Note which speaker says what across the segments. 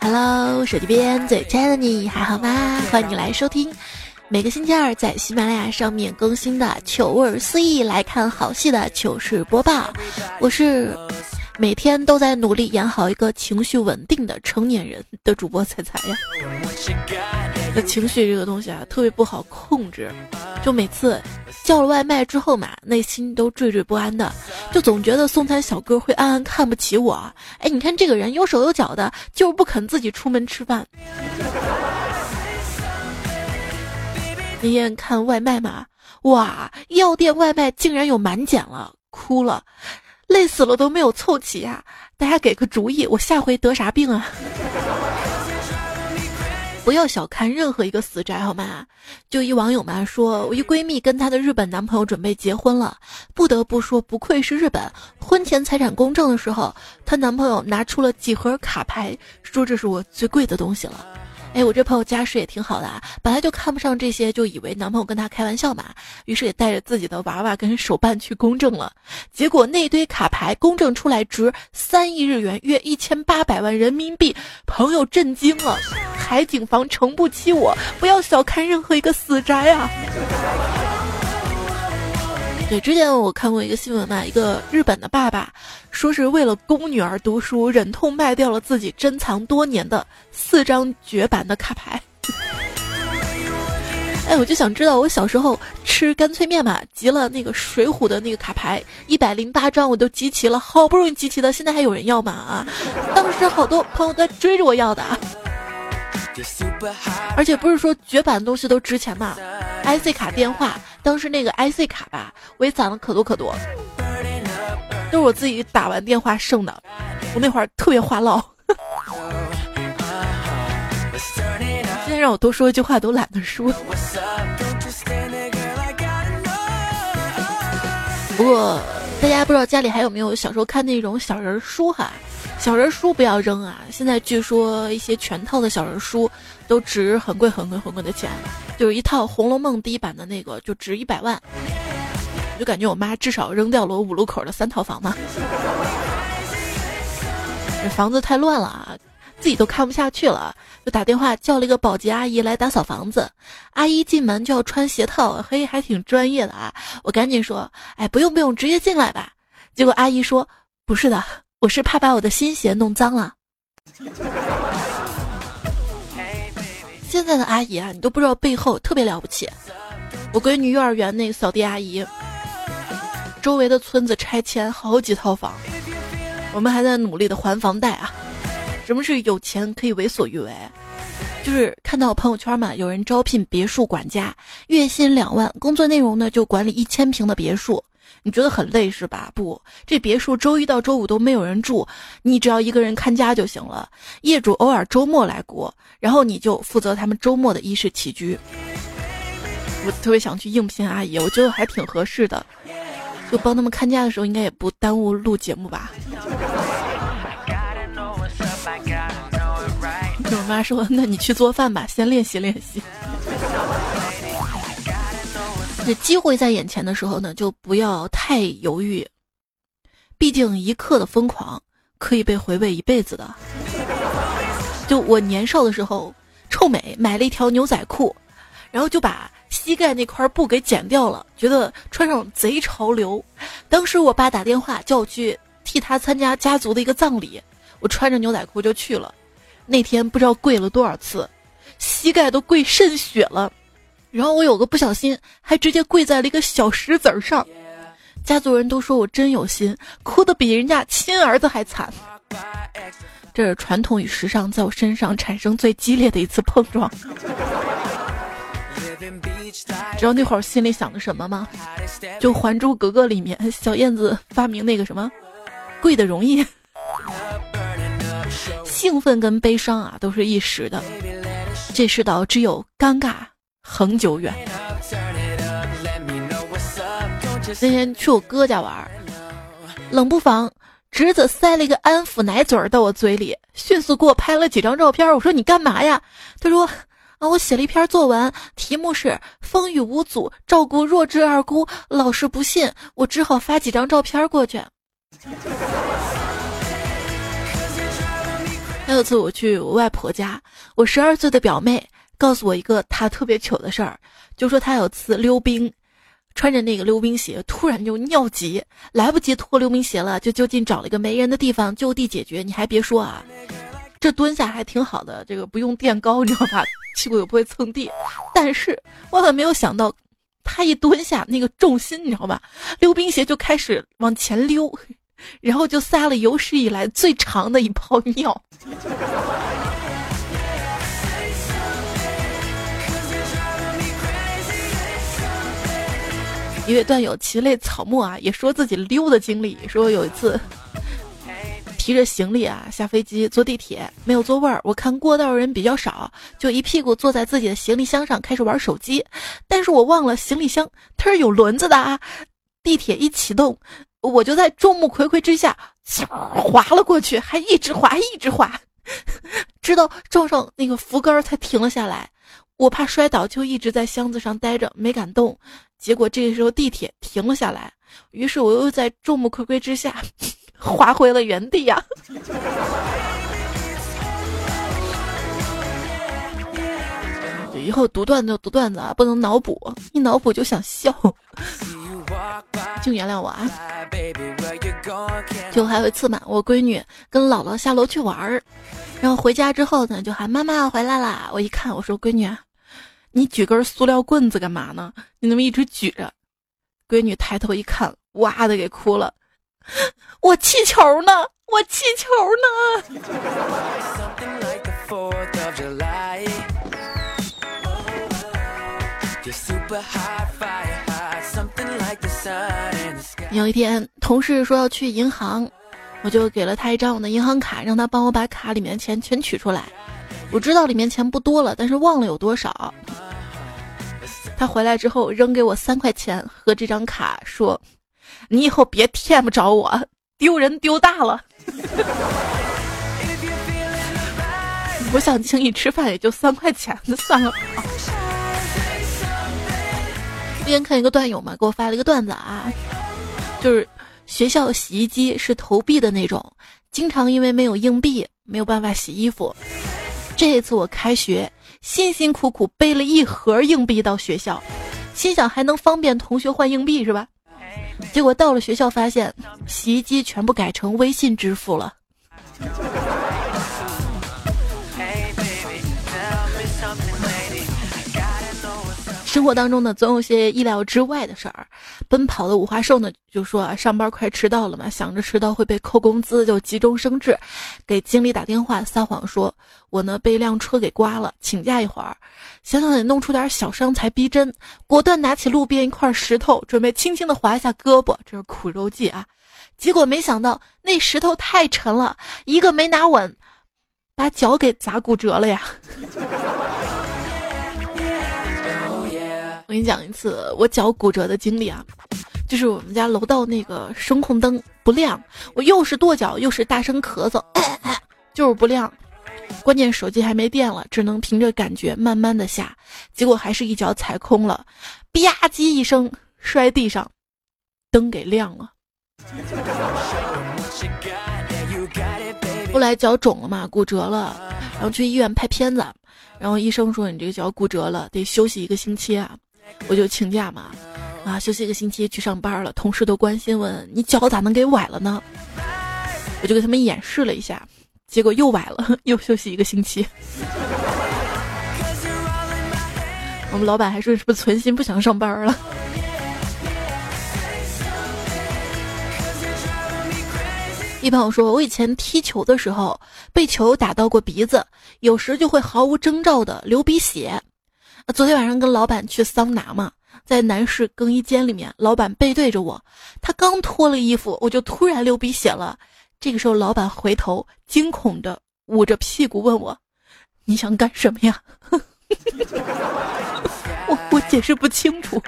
Speaker 1: Hello，手机边最亲爱的你还好吗？欢迎你来收听每个星期二在喜马拉雅上面更新的糗味四溢来看好戏的糗事播报。我是每天都在努力演好一个情绪稳定的成年人的主播彩彩呀。情绪这个东西啊，特别不好控制，就每次叫了外卖之后嘛，内心都惴惴不安的，就总觉得送餐小哥会暗暗看不起我。哎，你看这个人有手有脚的，就是不肯自己出门吃饭。那天看外卖嘛，哇，药店外卖竟然有满减了，哭了，累死了都没有凑齐呀！大家给个主意，我下回得啥病啊？不要小看任何一个死宅，好吗？就一网友嘛说，我一闺蜜跟她的日本男朋友准备结婚了，不得不说不愧是日本。婚前财产公证的时候，她男朋友拿出了几盒卡牌，说这是我最贵的东西了。哎，我这朋友家世也挺好的啊，本来就看不上这些，就以为男朋友跟她开玩笑嘛，于是也带着自己的娃娃跟手办去公证了。结果那堆卡牌公证出来值三亿日元，约一千八百万人民币，朋友震惊了。海景房撑不起我，不要小看任何一个死宅啊！对，之前我看过一个新闻嘛，一个日本的爸爸说是为了供女儿读书，忍痛卖掉了自己珍藏多年的四张绝版的卡牌。哎，我就想知道，我小时候吃干脆面嘛，集了那个水浒的那个卡牌一百零八张，我都集齐了，好不容易集齐的，现在还有人要吗？啊，当时好多朋友在追着我要的。而且不是说绝版的东西都值钱嘛？IC 卡电话，当时那个 IC 卡吧，我也攒了可多可多，都是我自己打完电话剩的。我那会儿特别话唠，现在让我多说一句话都懒得说。不过大家不知道家里还有没有小时候看那种小人书哈？小人书不要扔啊！现在据说一些全套的小人书都值很贵很贵很贵的钱，就是一套《红楼梦》第一版的那个就值一百万。我就感觉我妈至少扔掉了我五路口的三套房嘛。这房子太乱了啊，自己都看不下去了，就打电话叫了一个保洁阿姨来打扫房子。阿姨进门就要穿鞋套，嘿，还挺专业的啊！我赶紧说：“哎，不用不用，直接进来吧。”结果阿姨说：“不是的。”我是怕把我的新鞋弄脏了。现在的阿姨啊，你都不知道背后特别了不起。我闺女幼儿园那扫地阿姨，周围的村子拆迁好几套房，我们还在努力的还房贷啊。什么是有钱可以为所欲为？就是看到朋友圈嘛，有人招聘别墅管家，月薪两万，工作内容呢就管理一千平的别墅。你觉得很累是吧？不，这别墅周一到周五都没有人住，你只要一个人看家就行了。业主偶尔周末来过，然后你就负责他们周末的衣食起居。我特别想去应聘阿姨，我觉得还挺合适的，就帮他们看家的时候，应该也不耽误录节目吧。我妈说：“那你去做饭吧，先练习练习。”这机会在眼前的时候呢，就不要太犹豫。毕竟一刻的疯狂可以被回味一辈子的。就我年少的时候，臭美买了一条牛仔裤，然后就把膝盖那块布给剪掉了，觉得穿上贼潮流。当时我爸打电话叫我去替他参加家族的一个葬礼，我穿着牛仔裤就去了。那天不知道跪了多少次，膝盖都跪渗血了。然后我有个不小心，还直接跪在了一个小石子儿上，家族人都说我真有心，哭得比人家亲儿子还惨。这是传统与时尚在我身上产生最激烈的一次碰撞。知道那会儿心里想的什么吗？就《还珠格格》里面小燕子发明那个什么，跪的容易。兴奋跟悲伤啊，都是一时的，这世道只有尴尬。恒久远。那天去我哥家玩，冷不防侄子塞了一个安抚奶嘴儿到我嘴里，迅速给我拍了几张照片。我说你干嘛呀？他说啊，我写了一篇作文，题目是“风雨无阻照顾弱智二姑”。老师不信，我只好发几张照片过去。还有次我去我外婆家，我十二岁的表妹告诉我一个他特别糗的事儿，就说他有次溜冰，穿着那个溜冰鞋，突然就尿急，来不及脱溜冰鞋了，就就近找了一个没人的地方就地解决。你还别说啊，这蹲下还挺好的，这个不用垫高，你知道吧？屁股也不会蹭地。但是万万没有想到，他一蹲下，那个重心你知道吧？溜冰鞋就开始往前溜。然后就撒了有史以来最长的一泡尿。一位段友奇类草木啊，也说自己溜的经历，说有一次 提着行李啊下飞机坐地铁没有座位儿，我看过道人比较少，就一屁股坐在自己的行李箱上开始玩手机，但是我忘了行李箱它是有轮子的啊，地铁一启动。我就在众目睽睽之下滑了过去，还一直滑一直滑，直到撞上那个扶杆才停了下来。我怕摔倒，就一直在箱子上待着，没敢动。结果这个时候地铁停了下来，于是我又在众目睽睽之下 滑回了原地 呀。以后读段子读段子啊，不能脑补，一脑补就想笑。请原谅我啊！就还有一次嘛，我闺女跟姥姥下楼去玩儿，然后回家之后呢，就喊妈妈回来啦。我一看，我说闺女，你举根塑料棍子干嘛呢？你那么一直举着。闺女抬头一看，哇的给哭了。我气球呢？我气球呢？有一天，同事说要去银行，我就给了他一张我的银行卡，让他帮我把卡里面的钱全取出来。我知道里面钱不多了，但是忘了有多少。他回来之后扔给我三块钱和这张卡，说：“你以后别骗不着我，丢人丢大了。”我想请你吃饭，也就三块钱，那算了。今天看一个段友嘛，给我发了一个段子啊，就是学校洗衣机是投币的那种，经常因为没有硬币没有办法洗衣服。这一次我开学，辛辛苦苦背了一盒硬币到学校，心想还能方便同学换硬币是吧？结果到了学校发现，洗衣机全部改成微信支付了。生活当中呢，总有些意料之外的事儿。奔跑的五花兽呢，就说啊，上班快迟到了嘛，想着迟到会被扣工资，就急中生智，给经理打电话撒谎说，我呢被一辆车给刮了，请假一会儿。想想得弄出点小伤才逼真，果断拿起路边一块石头，准备轻轻的划一下胳膊，这是苦肉计啊。结果没想到那石头太沉了，一个没拿稳，把脚给砸骨折了呀。你讲一次我脚骨折的经历啊，就是我们家楼道那个声控灯不亮，我又是跺脚又是大声咳嗽，就是不亮。关键手机还没电了，只能凭着感觉慢慢的下，结果还是一脚踩空了，吧唧一声摔地上，灯给亮了。后来脚肿了嘛，骨折了，然后去医院拍片子，然后医生说你这个脚骨折了，得休息一个星期啊。我就请假嘛，啊，休息一个星期去上班了。同事都关心问你脚咋能给崴了呢？我就给他们演示了一下，结果又崴了，又休息一个星期。我们老板还说是不是存心不想上班了？一朋友说，我以前踢球的时候被球打到过鼻子，有时就会毫无征兆的流鼻血。昨天晚上跟老板去桑拿嘛，在男士更衣间里面，老板背对着我，他刚脱了衣服，我就突然流鼻血了。这个时候，老板回头惊恐的捂着屁股问我：“你想干什么呀？” 我我解释不清楚。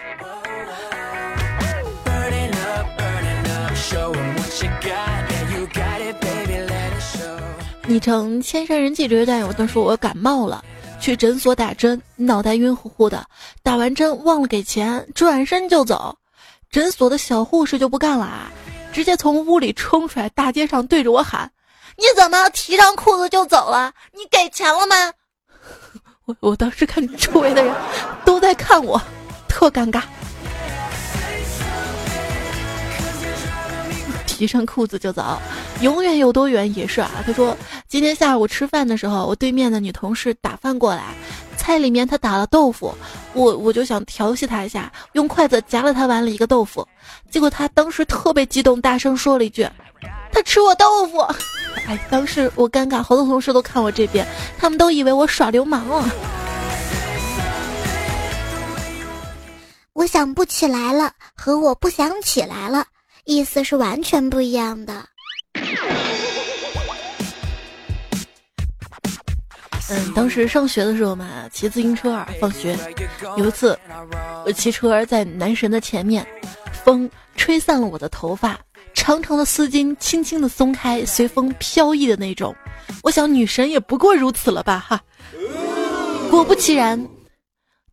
Speaker 1: 你成千山人迹这位战友都说我感冒了。去诊所打针，脑袋晕乎乎的，打完针忘了给钱，转身就走。诊所的小护士就不干了啊，直接从屋里冲出来，大街上对着我喊：“你怎么提上裤子就走了？你给钱了吗？” 我我当时看周围的人都在看我，特尴尬。提上裤子就走，永远有多远也是啊。他说，今天下午吃饭的时候，我对面的女同事打饭过来，菜里面她打了豆腐，我我就想调戏她一下，用筷子夹了她碗里一个豆腐，结果她当时特别激动，大声说了一句：“她吃我豆腐。”哎，当时我尴尬，好多同事都看我这边，他们都以为我耍流氓了。
Speaker 2: 我想不起来了，和我不想起来了。意思是完全不一样的。
Speaker 1: 嗯，当时上学的时候嘛，骑自行车啊放学，有一次我骑车在男神的前面，风吹散了我的头发，长长的丝巾轻轻的松开，随风飘逸的那种。我想女神也不过如此了吧哈。果不其然。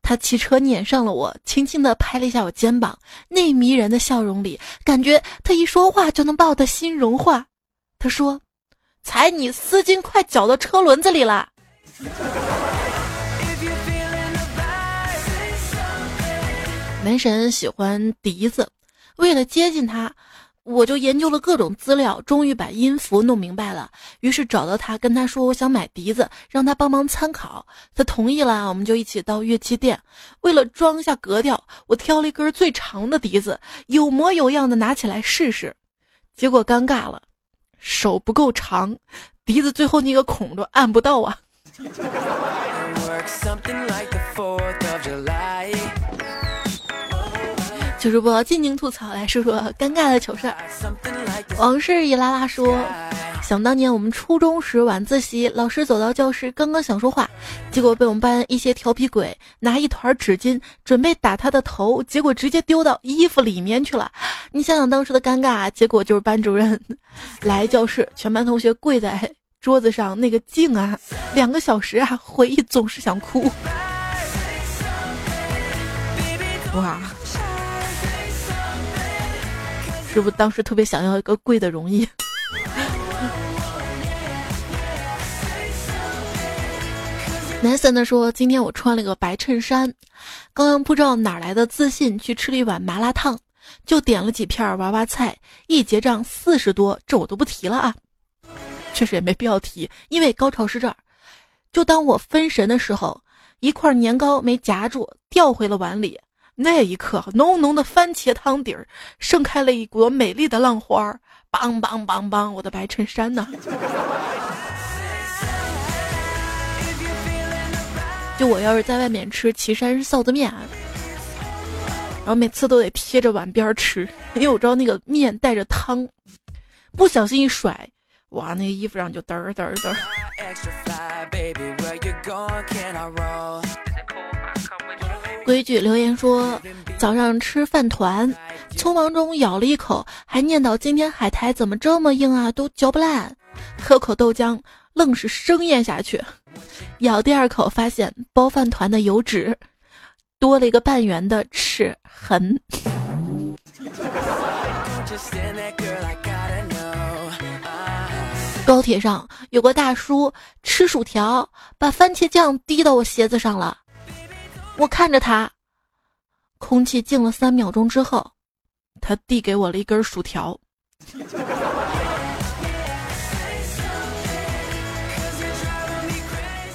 Speaker 1: 他骑车撵上了我，轻轻地拍了一下我肩膀，那迷人的笑容里，感觉他一说话就能把我的心融化。他说：“踩你丝巾快绞到车轮子里了。”男神喜欢笛子，为了接近他。我就研究了各种资料，终于把音符弄明白了。于是找到他，跟他说我想买笛子，让他帮忙参考。他同意了，我们就一起到乐器店。为了装下格调，我挑了一根最长的笛子，有模有样的拿起来试试。结果尴尬了，手不够长，笛子最后那个孔都按不到啊。糗主播静静吐槽，来说说尴尬的糗事儿。往事一拉拉说，想当年我们初中时晚自习，老师走到教室，刚刚想说话，结果被我们班一些调皮鬼拿一团纸巾准备打他的头，结果直接丢到衣服里面去了。你想想当时的尴尬，结果就是班主任 来教室，全班同学跪在桌子上，那个静啊，两个小时啊，回忆总是想哭。哇！是不是当时特别想要一个贵的容易？男森的说：“今天我穿了个白衬衫，刚刚不知道哪来的自信去吃了一碗麻辣烫，就点了几片娃娃菜，一结账四十多，这我都不提了啊。确实也没必要提，因为高潮是这儿。就当我分神的时候，一块年糕没夹住，掉回了碗里。”那一刻，浓浓的番茄汤底儿盛开了一股美丽的浪花儿，梆梆梆梆，我的白衬衫呢？就我要是在外面吃岐山臊子面，然后每次都得贴着碗边吃，因为我知道那个面带着汤，不小心一甩，哇，那个衣服上就嘚儿嘚儿嘚儿。规矩留言说，早上吃饭团，匆忙中咬了一口，还念叨今天海苔怎么这么硬啊，都嚼不烂。喝口豆浆，愣是生咽下去。咬第二口，发现包饭团的油脂多了一个半圆的齿痕。高铁上有个大叔吃薯条，把番茄酱滴到我鞋子上了。我看着他，空气静了三秒钟之后，他递给我了一根薯条。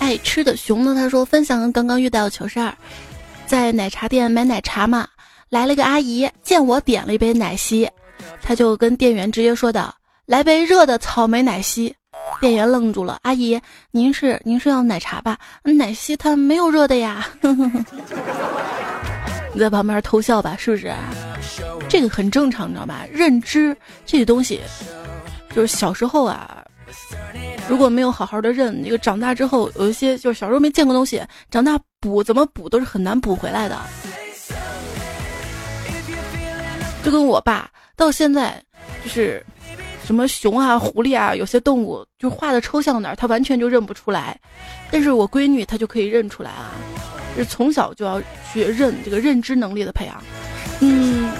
Speaker 1: 爱吃的熊呢？他说分享刚刚遇到的糗事儿，在奶茶店买奶茶嘛，来了个阿姨，见我点了一杯奶昔，他就跟店员直接说道：“来杯热的草莓奶昔。”店员愣住了，阿姨，您是您是要奶茶吧？奶昔它没有热的呀。你在旁边偷笑吧，是不是？这个很正常，你知道吧？认知这个东西，就是小时候啊，如果没有好好的认，那个长大之后有一些就是小时候没见过东西，长大补怎么补都是很难补回来的。就跟我爸到现在就是。什么熊啊、狐狸啊，有些动物就画的抽象点，他完全就认不出来。但是我闺女她就可以认出来啊，是从小就要去认这个认知能力的培养。嗯，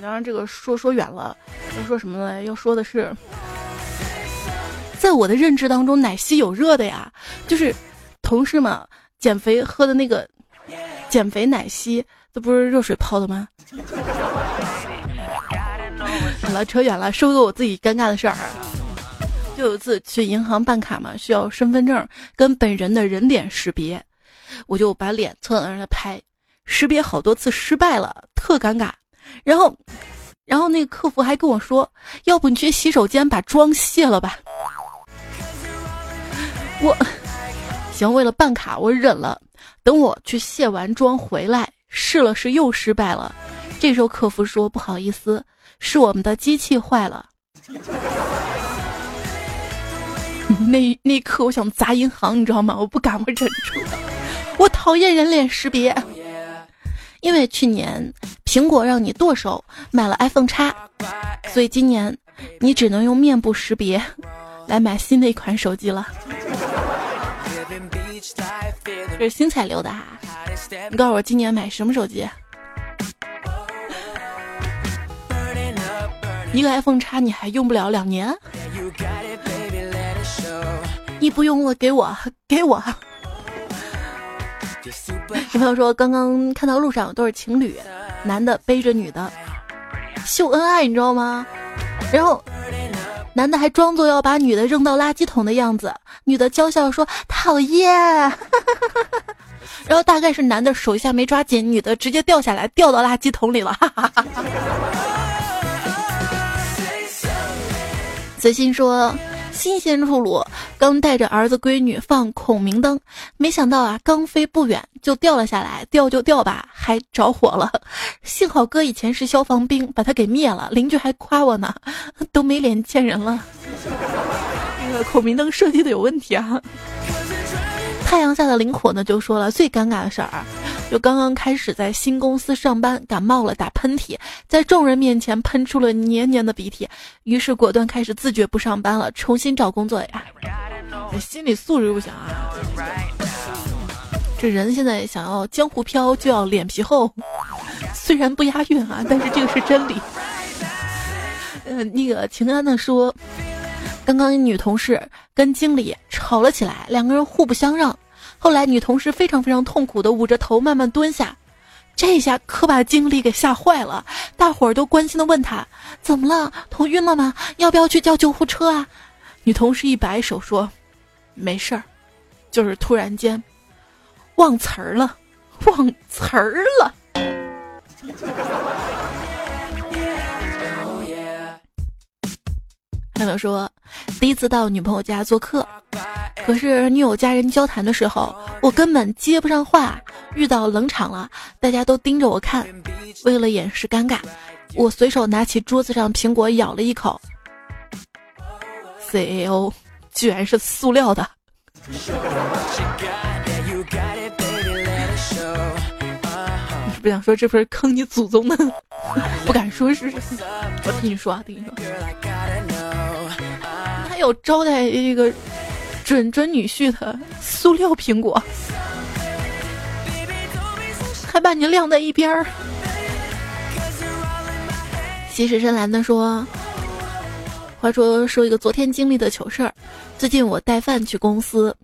Speaker 1: 当然这个说说远了，要说什么呢？要说的是，在我的认知当中，奶昔有热的呀，就是同事们减肥喝的那个减肥奶昔，这不是热水泡的吗？好了，扯远了，说个我自己尴尬的事儿。就有一次去银行办卡嘛，需要身份证跟本人的人脸识别，我就把脸侧在那儿拍，识别好多次失败了，特尴尬。然后，然后那个客服还跟我说：“要不你去洗手间把妆卸了吧。”我行，为了办卡我忍了。等我去卸完妆回来，试了试又失败了。这时候客服说：“不好意思，是我们的机器坏了。”那那一刻我想砸银行，你知道吗？我不敢，我忍住。我讨厌人脸识别，因为去年苹果让你剁手买了 iPhone 叉，所以今年你只能用面部识别来买新的一款手机了。这是新彩留的哈，你告诉我今年买什么手机？一个 iPhone 叉你还用不了两年？你不用了给我给我。有朋友说，刚刚看到路上有对情侣，男的背着女的秀恩爱，你知道吗？然后男的还装作要把女的扔到垃圾桶的样子，女的娇笑说讨厌。然后大概是男的手一下没抓紧，女的直接掉下来，掉到垃圾桶里了。子欣说。新鲜出炉，刚带着儿子闺女放孔明灯，没想到啊，刚飞不远就掉了下来，掉就掉吧，还着火了。幸好哥以前是消防兵，把他给灭了。邻居还夸我呢，都没脸见人了。那个孔明灯设计的有问题啊。太阳下的灵火呢，就说了最尴尬的事儿，就刚刚开始在新公司上班，感冒了，打喷嚏，在众人面前喷出了黏黏的鼻涕，于是果断开始自觉不上班了，重新找工作呀。心理素质不行啊！这人现在想要江湖飘，就要脸皮厚，虽然不押韵啊，但是这个是真理。呃，那个秦安呢说。刚刚女同事跟经理吵了起来，两个人互不相让。后来女同事非常非常痛苦的捂着头慢慢蹲下，这下可把经理给吓坏了。大伙儿都关心的问他：“怎么了？头晕了吗？要不要去叫救护车啊？”女同事一摆手说：“没事儿，就是突然间忘词儿了，忘词儿了。”朋友说，第一次到女朋友家做客，可是女友家人交谈的时候，我根本接不上话，遇到冷场了，大家都盯着我看。为了掩饰尴尬，我随手拿起桌子上苹果咬了一口。，C A O，居然是塑料的。你是不想说这不是坑你祖宗的？不敢说是，我听你说啊，听你说。有招待这个准准女婿的塑料苹果，还把你晾在一边儿。西施深蓝的说：“话说说一个昨天经历的糗事儿。最近我带饭去公司，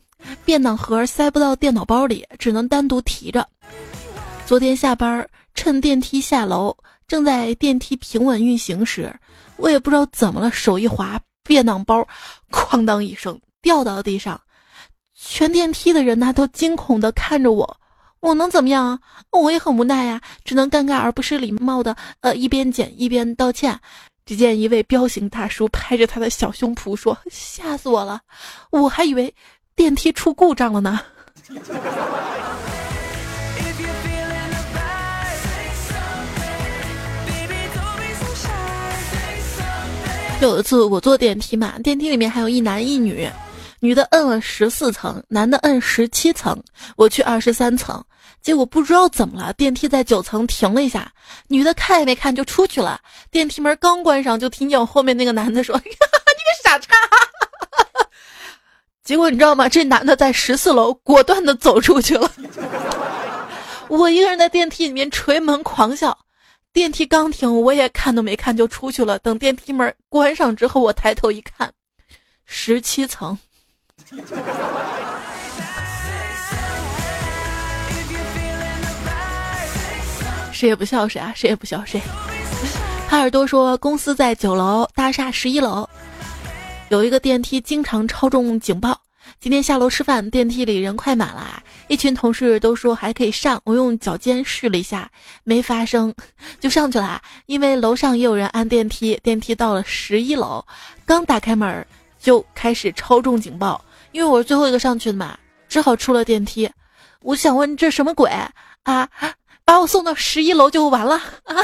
Speaker 1: 便当盒塞不到电脑包里，只能单独提着。昨天下班趁电梯下楼，正在电梯平稳运行时，我也不知道怎么了，手一滑。”便当包，哐当一声掉到了地上，全电梯的人呢都惊恐的看着我，我能怎么样啊？我也很无奈呀，只能尴尬而不失礼貌的呃一边捡一边道歉。只见一位彪形大叔拍着他的小胸脯说：“吓死我了，我还以为电梯出故障了呢。”有一次我坐电梯嘛，电梯里面还有一男一女，女的摁了十四层，男的摁十七层，我去二十三层，结果不知道怎么了，电梯在九层停了一下，女的看也没看就出去了，电梯门刚关上，就听见我后面那个男的说：“你个傻叉！”结果你知道吗？这男的在十四楼果断的走出去了，我一个人在电梯里面捶门狂笑。电梯刚停，我也看都没看就出去了。等电梯门关上之后，我抬头一看，十七层。谁也不笑谁啊，谁也不笑谁。哈尔多说，公司在九楼，大厦十一楼，有一个电梯经常超重警报。今天下楼吃饭，电梯里人快满了，一群同事都说还可以上，我用脚尖试了一下，没发生，就上去了。因为楼上也有人按电梯，电梯到了十一楼，刚打开门就开始超重警报。因为我是最后一个上去的嘛，只好出了电梯。我想问这什么鬼啊？把我送到十一楼就完了。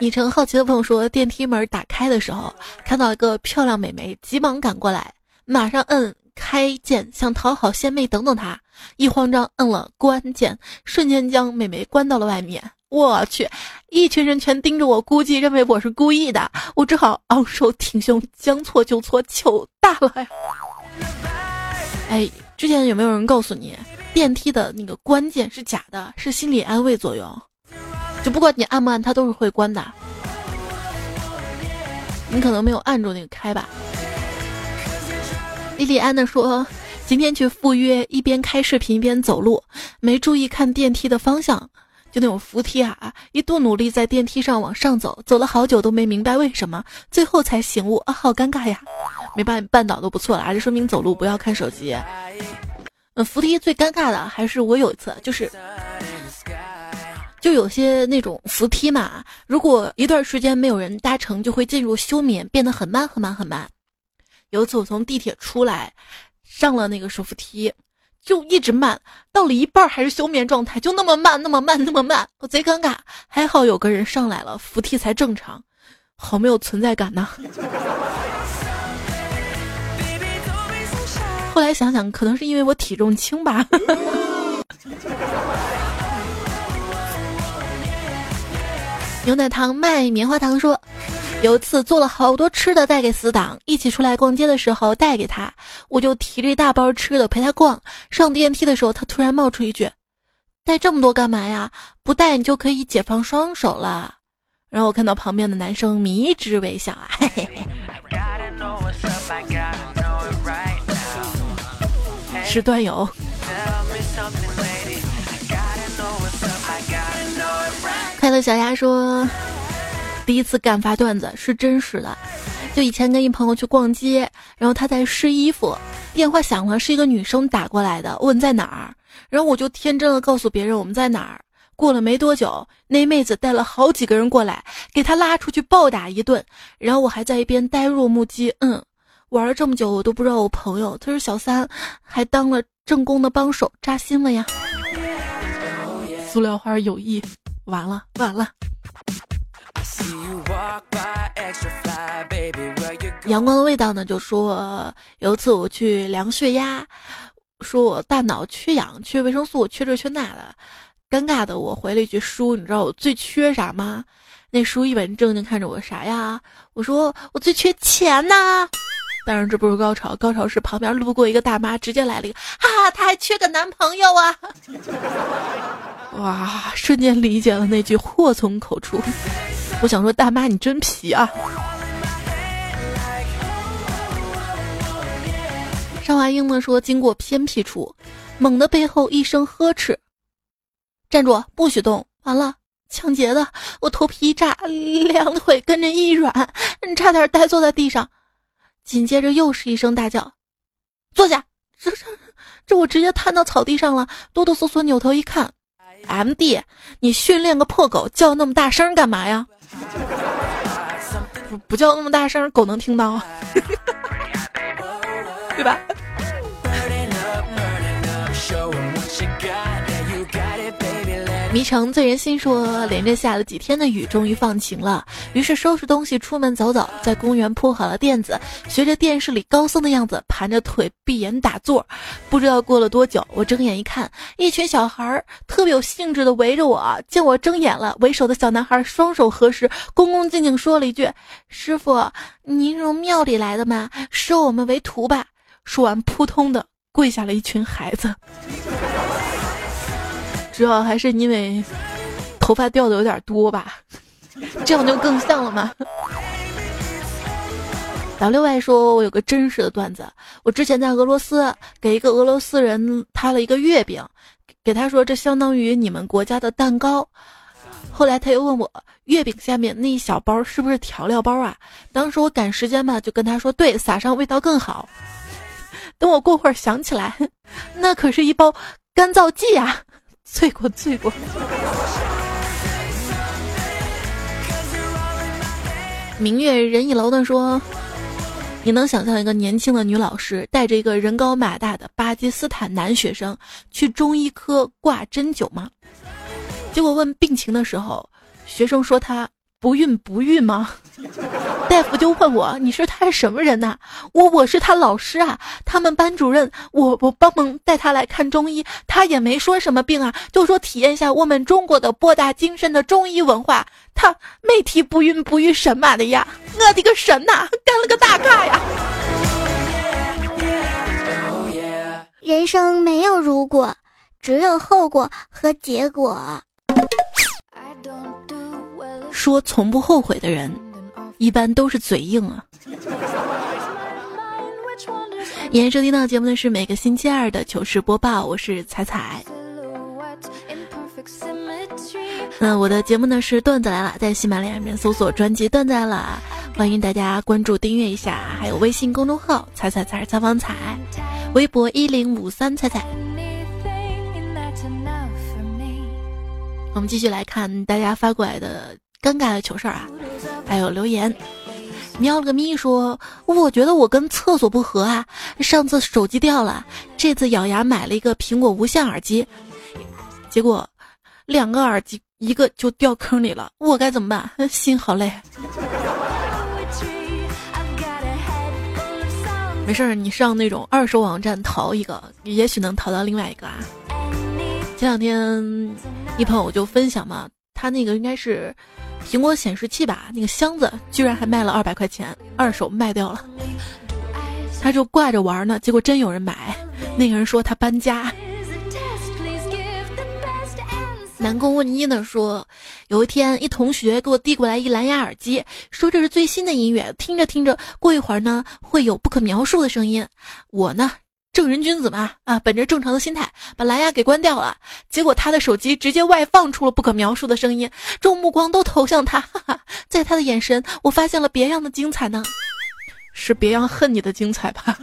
Speaker 1: 昵称好奇的朋友说，电梯门打开的时候，看到一个漂亮美眉，急忙赶过来，马上摁开键，想讨好仙妹等等她。一慌张摁了关键，瞬间将美眉关到了外面。我去，一群人全盯着我，估计认为我是故意的。我只好昂首挺胸，将错就错，糗大了呀！哎，之前有没有人告诉你，电梯的那个关键是假的，是心理安慰作用？就不管你按不按，它都是会关的。你可能没有按住那个开吧？莉莉安的说，今天去赴约，一边开视频一边走路，没注意看电梯的方向。就那种扶梯啊，一度努力在电梯上往上走，走了好久都没明白为什么，最后才醒悟啊，好尴尬呀！没把绊倒都不错了，还是说明走路不要看手机。嗯，扶梯最尴尬的还是我有一次，就是就有些那种扶梯嘛，如果一段时间没有人搭乘，就会进入休眠，变得很慢很慢很慢。有一次我从地铁出来，上了那个手扶梯。就一直慢，到了一半还是休眠状态，就那么慢，那么慢，那么慢，我贼尴尬。还好有个人上来了，扶梯才正常，好没有存在感呐。后来想想，可能是因为我体重轻吧。牛奶糖卖棉花糖说。有一次做了好多吃的带给死党，一起出来逛街的时候带给他，我就提着一大包吃的陪他逛。上电梯的时候，他突然冒出一句：“带这么多干嘛呀？不带你就可以解放双手了。”然后我看到旁边的男生迷之微笑啊，嘿嘿嘿。是段友。快乐小鸭说。第一次敢发段子是真实的，就以前跟一朋友去逛街，然后他在试衣服，电话响了，是一个女生打过来的，问在哪儿，然后我就天真的告诉别人我们在哪儿。过了没多久，那妹子带了好几个人过来，给他拉出去暴打一顿，然后我还在一边呆若木鸡。嗯，玩了这么久，我都不知道我朋友他是小三，还当了正宫的帮手，扎心了呀！塑料花有意，完了完了。阳光的味道呢？就说有一次我去量血压，说我大脑缺氧，缺维生素，缺这缺那的。尴尬的我回了一句：“叔，你知道我最缺啥吗？”那叔一本正经看着我：“啥呀？”我说：“我最缺钱呐。”当然这不是高潮，高潮是旁边路过一个大妈，直接来了一个：“哈哈，他还缺个男朋友啊！”哇，瞬间理解了那句祸从口出。我想说，大妈你真皮啊！邵华英呢说，经过偏僻处，猛的背后一声呵斥：“站住，不许动！”完了，抢劫的，我头皮一炸，两腿跟着一软，差点呆坐在地上。紧接着又是一声大叫：“坐下！”这这这，我直接瘫到草地上了，哆哆嗦嗦扭头一看，M D，你训练个破狗，叫那么大声干嘛呀？不不叫那么大声，狗能听到，对吧？迷城醉人心说，连着下了几天的雨，终于放晴了。于是收拾东西出门走走，在公园铺好了垫子，学着电视里高僧的样子，盘着腿闭眼打坐。不知道过了多久，我睁眼一看，一群小孩儿特别有兴致的围着我。见我睁眼了，为首的小男孩双手合十，恭恭敬敬说了一句：“师傅，您从庙里来的吗？收我们为徒吧。”说完，扑通的跪下了一群孩子。主要还是因为头发掉的有点多吧，这样就更像了嘛。W Y 说：“我有个真实的段子，我之前在俄罗斯给一个俄罗斯人摊了一个月饼，给他说这相当于你们国家的蛋糕。后来他又问我，月饼下面那一小包是不是调料包啊？当时我赶时间嘛，就跟他说，对，撒上味道更好。等我过会儿想起来，那可是一包干燥剂啊！醉过醉过。”明月人已楼的说。你能想象一个年轻的女老师带着一个人高马大的巴基斯坦男学生去中医科挂针灸吗？结果问病情的时候，学生说他不孕不育吗？大夫就问我你是他是什么人呐？我我是他老师啊，他们班主任，我我帮忙带他来看中医，他也没说什么病啊，就说体验一下我们中国的博大精深的中医文化。他没提不孕不育神马的呀，我的个神呐，干了个大咖呀！
Speaker 2: 人生没有如果，只有后果和结果。
Speaker 1: 说从不后悔的人，一般都是嘴硬啊。今天收听到节目的是每个星期二的糗事播报，我是彩彩。那我的节目呢是段子来了，在喜马拉雅里面搜索专辑段子来了，欢迎大家关注订阅一下，还有微信公众号彩彩彩采访彩，微博一零五三彩彩。我们继续来看大家发过来的尴尬的糗事儿啊，还有留言。喵了个咪说，我觉得我跟厕所不合啊，上次手机掉了，这次咬牙买了一个苹果无线耳机，结果。两个耳机，一个就掉坑里了，我该怎么办？心好累。没事儿，你上那种二手网站淘一个，也许能淘到另外一个啊。前两天一朋友就分享嘛，他那个应该是苹果显示器吧，那个箱子居然还卖了二百块钱，二手卖掉了。他就挂着玩呢，结果真有人买。那个人说他搬家。南宫问一呢说，有一天一同学给我递过来一蓝牙耳机，说这是最新的音乐，听着听着，过一会儿呢会有不可描述的声音。我呢正人君子嘛，啊，本着正常的心态把蓝牙给关掉了，结果他的手机直接外放出了不可描述的声音，众目光都投向他，哈哈，在他的眼神，我发现了别样的精彩呢，是别样恨你的精彩吧？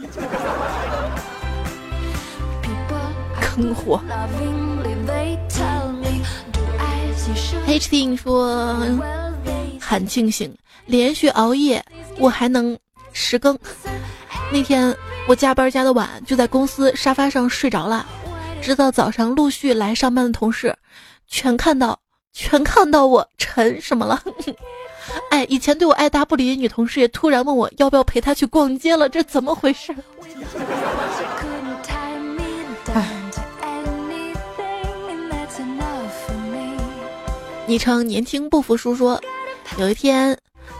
Speaker 1: 坑货。H T 说：“很庆幸连续熬夜，我还能十更。那天我加班加的晚，就在公司沙发上睡着了，直到早上陆续来上班的同事，全看到，全看到我沉什么了。哎，以前对我爱答不理的女同事也突然问我要不要陪她去逛街了，这怎么回事？” 昵称年轻不服输说，有一天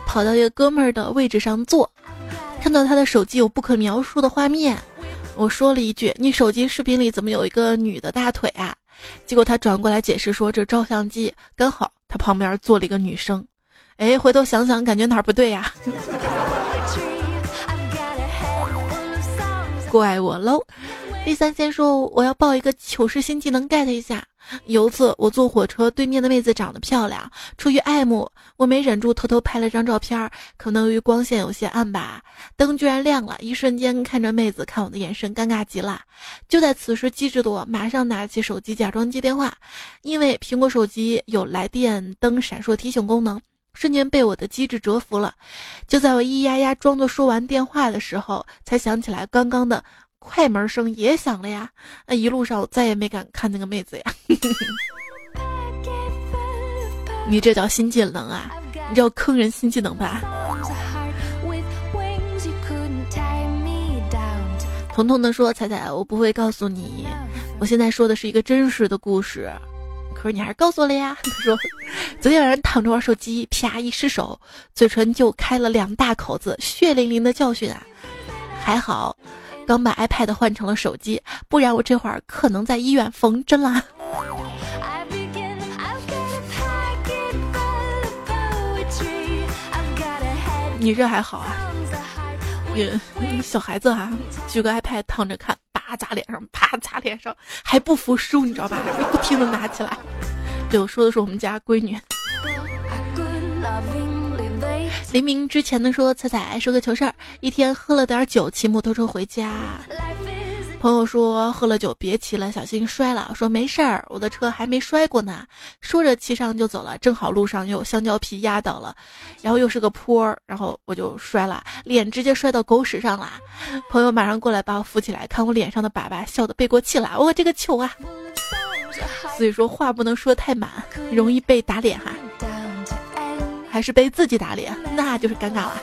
Speaker 1: 跑到一个哥们儿的位置上坐，看到他的手机有不可描述的画面，我说了一句：“你手机视频里怎么有一个女的大腿啊？”结果他转过来解释说：“这照相机刚好他旁边坐了一个女生。”哎，回头想想感觉哪儿不对呀？怪我喽！第三先说我要报一个糗事新技能 get 一下。有一次，我坐火车，对面的妹子长得漂亮，出于爱慕，我没忍住偷偷拍了张照片。可能由于光线有些暗吧，灯居然亮了，一瞬间看着妹子看我的眼神尴尬极了。就在此时，机智的我马上拿起手机假装接电话，因为苹果手机有来电灯闪烁提醒功能，瞬间被我的机智折服了。就在我咿咿呀呀装作说完电话的时候，才想起来刚刚的。快门声也响了呀！那一路上我再也没敢看那个妹子呀。你这叫新技能啊？你知道坑人新技能吧？彤彤的说：“彩彩，我不会告诉你，我现在说的是一个真实的故事。可是你还是告诉我了呀。”他说：“昨天晚上躺着玩手机，啪一失手，嘴唇就开了两大口子，血淋淋的教训啊！还好。”刚把 ipad 换成了手机不然我这会儿可能在医院缝针啦。你这还好啊你小孩子啊举个 ipad 躺着看啪砸脸上啪砸脸上还不服输你知道吧？不停的拿起来。对我说的是我们家闺女。黎明之前的说，彩彩说个糗事儿，一天喝了点酒，骑摩托车回家。朋友说喝了酒别骑了，小心摔了。说没事儿，我的车还没摔过呢。说着骑上就走了，正好路上有香蕉皮压倒了，然后又是个坡儿，然后我就摔了，脸直接摔到狗屎上了。朋友马上过来把我扶起来，看我脸上的粑粑，笑得背过气了。我这个糗啊！所以说话不能说太满，容易被打脸哈。还是被自己打脸，那就是尴尬了。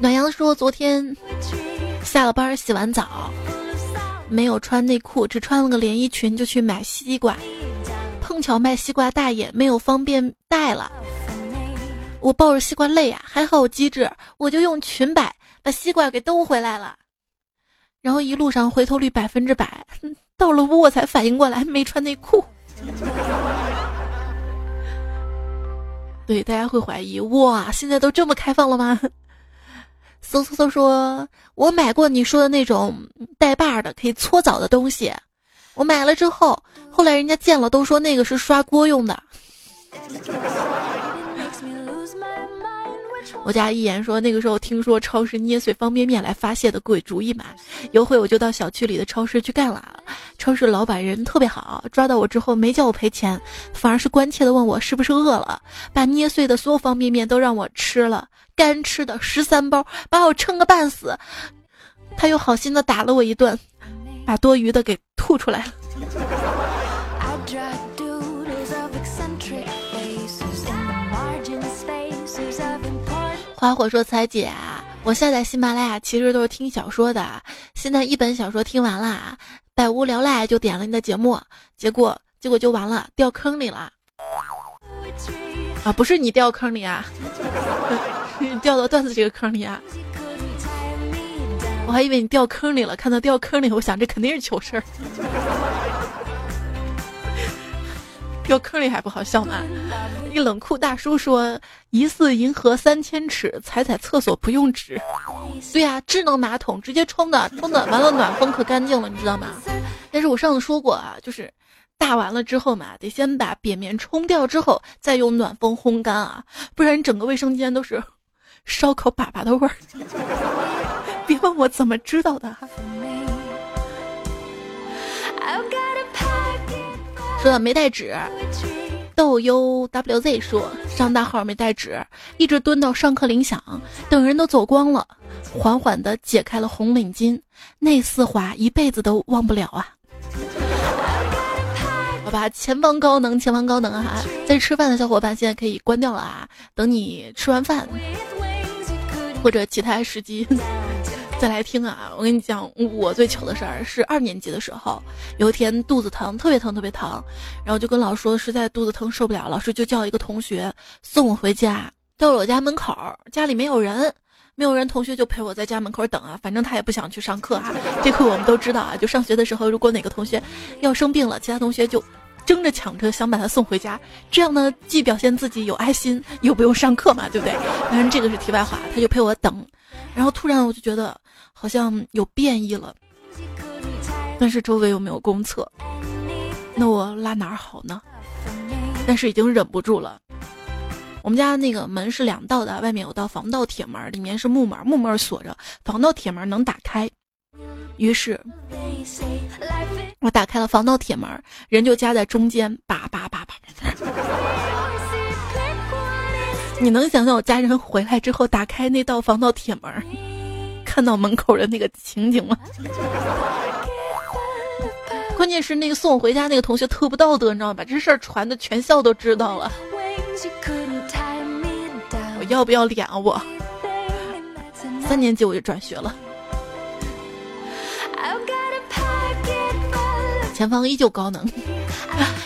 Speaker 1: 暖阳说：“昨天下了班洗完澡，没有穿内裤，只穿了个连衣裙就去买西瓜。碰巧卖西瓜大爷没有方便带了，我抱着西瓜累呀，还好我机智，我就用裙摆把西瓜给兜回来了。然后一路上回头率百分之百，到了屋我才反应过来没穿内裤。对，大家会怀疑哇，现在都这么开放了吗？”嗖嗖嗖说：“我买过你说的那种带把的可以搓澡的东西，我买了之后，后来人家见了都说那个是刷锅用的。”我家一言说：“那个时候听说超市捏碎方便面来发泄的鬼主意嘛，有回我就到小区里的超市去干了。超市老板人特别好，抓到我之后没叫我赔钱，反而是关切的问我是不是饿了，把捏碎的所有方便面都让我吃了。”干吃的十三包，把我撑个半死。他又好心的打了我一顿，把多余的给吐出来了。花火说：“彩姐，我下载喜马拉雅其实都是听小说的，现在一本小说听完了，百无聊赖就点了你的节目，结果结果就完了，掉坑里了。啊，不是你掉坑里啊。”掉到段子这个坑里啊！我还以为你掉坑里了，看到掉坑里，我想这肯定是糗事儿。掉坑里还不好笑吗？一冷酷大叔说：“疑似银河三千尺，踩踩厕所不用纸。”对呀，智能马桶直接冲的，冲的完了暖风可干净了，你知道吗？但是我上次说过啊，就是大完了之后嘛，得先把扁面冲掉之后，再用暖风烘干啊，不然整个卫生间都是。烧烤粑粑的味儿，别问我怎么知道的。说没带纸，豆优 wz 说上大号没带纸，一直蹲到上课铃响，等人都走光了，缓缓的解开了红领巾，那丝滑一辈子都忘不了啊。好吧，前方高能，前方高能啊！在吃饭的小伙伴现在可以关掉了啊，等你吃完饭。或者其他时机 再来听啊！我跟你讲，我最糗的事儿是二年级的时候，有一天肚子疼，特别疼，特别疼，然后就跟老师说实在肚子疼受不了，老师就叫一个同学送我回家，到了我家门口，家里没有人，没有人，同学就陪我在家门口等啊，反正他也不想去上课啊。这课我们都知道啊，就上学的时候，如果哪个同学要生病了，其他同学就。争着抢着想把他送回家，这样呢，既表现自己有爱心，又不用上课嘛，对不对？当然这个是题外话，他就陪我等，然后突然我就觉得好像有变异了，但是周围又没有公厕，那我拉哪儿好呢？但是已经忍不住了。我们家那个门是两道的，外面有道防盗铁门，里面是木门，木门锁着，防盗铁门能打开。于是，我打开了防盗铁门，人就夹在中间，叭叭叭叭。你能想象我家人回来之后打开那道防盗铁门，看到门口的那个情景吗？关键是那个送我回家那个同学特不道德，你知道吗？把这事儿传的全校都知道了。我要不要脸啊？我三年级我就转学了。前方依旧高能。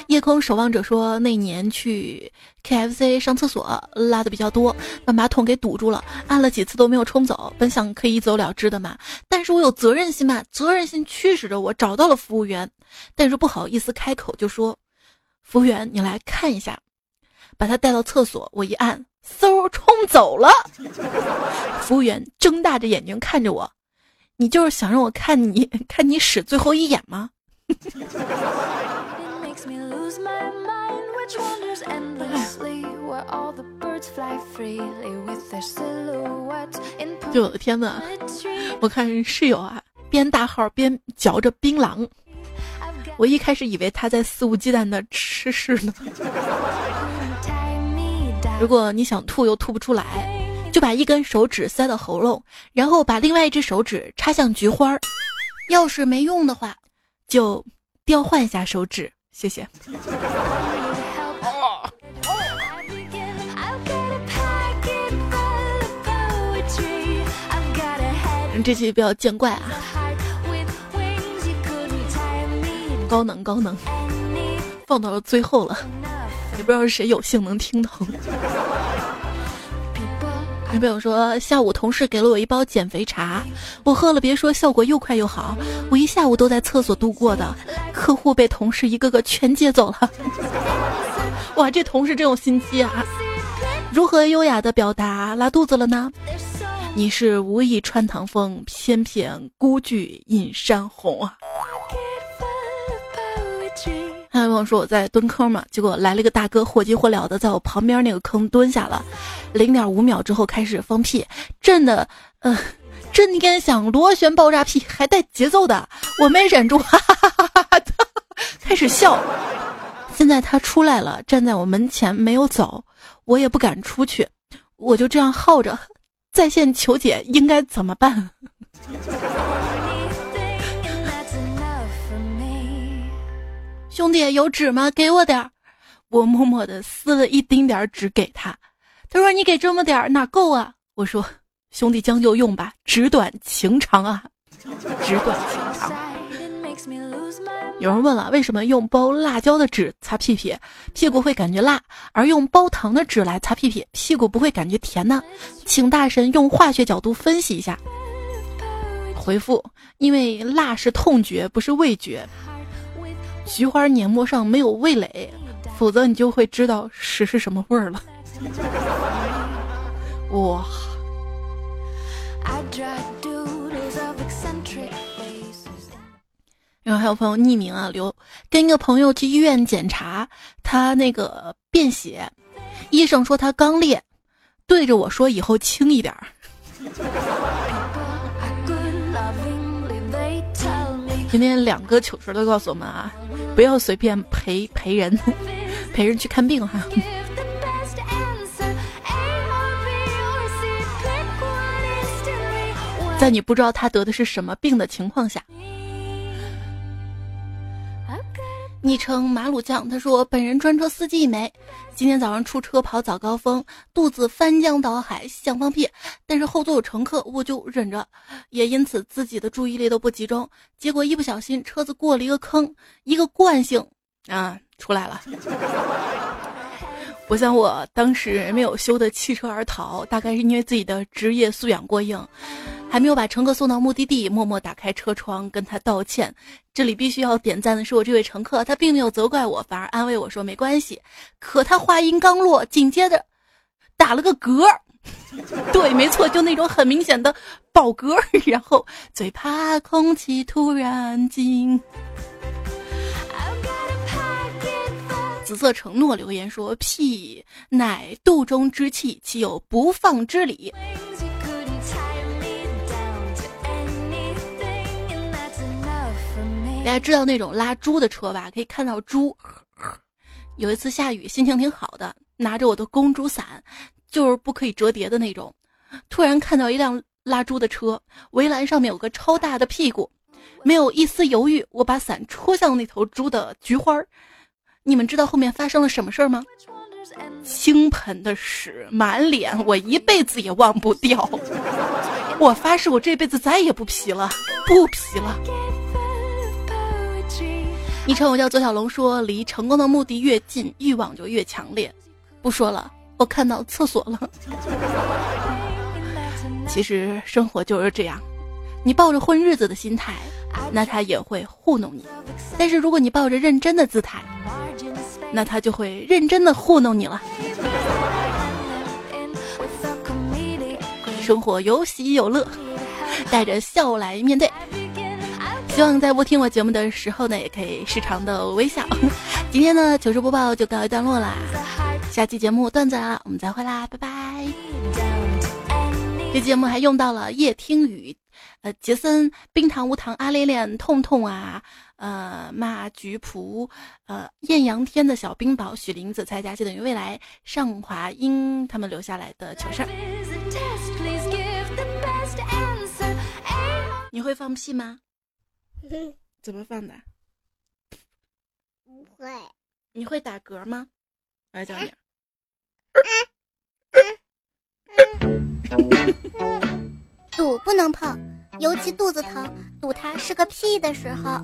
Speaker 1: 夜空守望者说，那年去 KFC 上厕所拉的比较多，把马桶给堵住了，按了几次都没有冲走。本想可以一走了之的嘛，但是我有责任心嘛，责任心驱使着我找到了服务员，但是不好意思开口，就说：“服务员，你来看一下，把他带到厕所，我一按，嗖冲走了。服务员睁大着眼睛看着我，你就是想让我看你看你屎最后一眼吗？就有的天呐，我看室友啊边大号边嚼着槟榔，我一开始以为他在肆无忌惮的吃屎呢。如果你想吐又吐不出来，就把一根手指塞到喉咙，然后把另外一只手指插向菊花儿。要是没用的话，就调换一下手指，谢谢。这期比较见怪啊，高能高能，放到了最后了，也不知道是谁有幸能听到。女朋友说，下午同事给了我一包减肥茶，我喝了，别说效果又快又好，我一下午都在厕所度过的。客户被同事一个个全接走了，哇，这同事真有心机啊！如何优雅的表达拉肚子了呢？你是无意穿堂风，偏偏孤具映山红啊！还有朋友说我在蹲坑嘛，结果来了个大哥，火急火燎的在我旁边那个坑蹲下了，零点五秒之后开始放屁，震的，嗯，震天响，螺旋爆炸屁，还带节奏的，我没忍住，哈哈哈哈哈哈，开始笑。现在他出来了，站在我门前没有走，我也不敢出去，我就这样耗着。在线求解应该怎么办？兄弟有纸吗？给我点儿。我默默的撕了一丁点儿纸给他。他说：“你给这么点儿哪够啊？”我说：“兄弟将就用吧，纸短情长啊，纸短情长。”有人问了，为什么用包辣椒的纸擦屁屁，屁股会感觉辣，而用包糖的纸来擦屁屁，屁股不会感觉甜呢？请大神用化学角度分析一下。回复：因为辣是痛觉，不是味觉。菊花黏膜上没有味蕾，否则你就会知道屎是什么味儿了。哇！然后还有朋友匿名啊，留跟一个朋友去医院检查，他那个便血，医生说他肛裂，对着我说以后轻一点儿。今天两个糗事都告诉我们啊，不要随便陪陪人，陪人去看病哈。在你不知道他得的是什么病的情况下。昵称马鲁酱，他说：“本人专车司机一枚，今天早上出车跑早高峰，肚子翻江倒海，想放屁，但是后座有乘客，我就忍着，也因此自己的注意力都不集中，结果一不小心车子过了一个坑，一个惯性啊出来了。我想我当时没有修的弃车而逃，大概是因为自己的职业素养过硬。”还没有把乘客送到目的地，默默打开车窗跟他道歉。这里必须要点赞的是我这位乘客，他并没有责怪我，反而安慰我说没关系。可他话音刚落，紧接着打了个嗝，对，没错，就那种很明显的饱嗝，然后最怕空气突然静。紫色承诺留言说：“屁乃肚中之气，岂有不放之理？”大家知道那种拉猪的车吧？可以看到猪。有一次下雨，心情挺好的，拿着我的公主伞，就是不可以折叠的那种。突然看到一辆拉猪的车，围栏上面有个超大的屁股，没有一丝犹豫，我把伞戳向那头猪的菊花儿。你们知道后面发生了什么事儿吗？倾盆的屎满脸，我一辈子也忘不掉。我发誓，我这辈子再也不皮了，不皮了。昵称我叫左小龙，说离成功的目的越近，欲望就越强烈。不说了，我看到厕所了。其实生活就是这样，你抱着混日子的心态，那他也会糊弄你；但是如果你抱着认真的姿态，那他就会认真的糊弄你了。生活有喜有乐，带着笑来面对。希望在不听我节目的时候呢，也可以时常的微笑。今天呢，糗事播报就告一段落啦，下期节目段子啊，我们再会啦，拜拜。这节目还用到了叶听雨、呃杰森、冰糖无糖、阿恋恋、痛痛啊、呃马菊蒲、呃艳阳天的小冰雹、许林子、蔡佳琪等于未来、尚华英他们留下来的糗事儿。你会放屁吗？怎么放的？
Speaker 2: 不会。
Speaker 1: 你会打嗝吗？我来教你。
Speaker 2: 赌不能碰，尤其肚子疼，堵他是个屁的时候。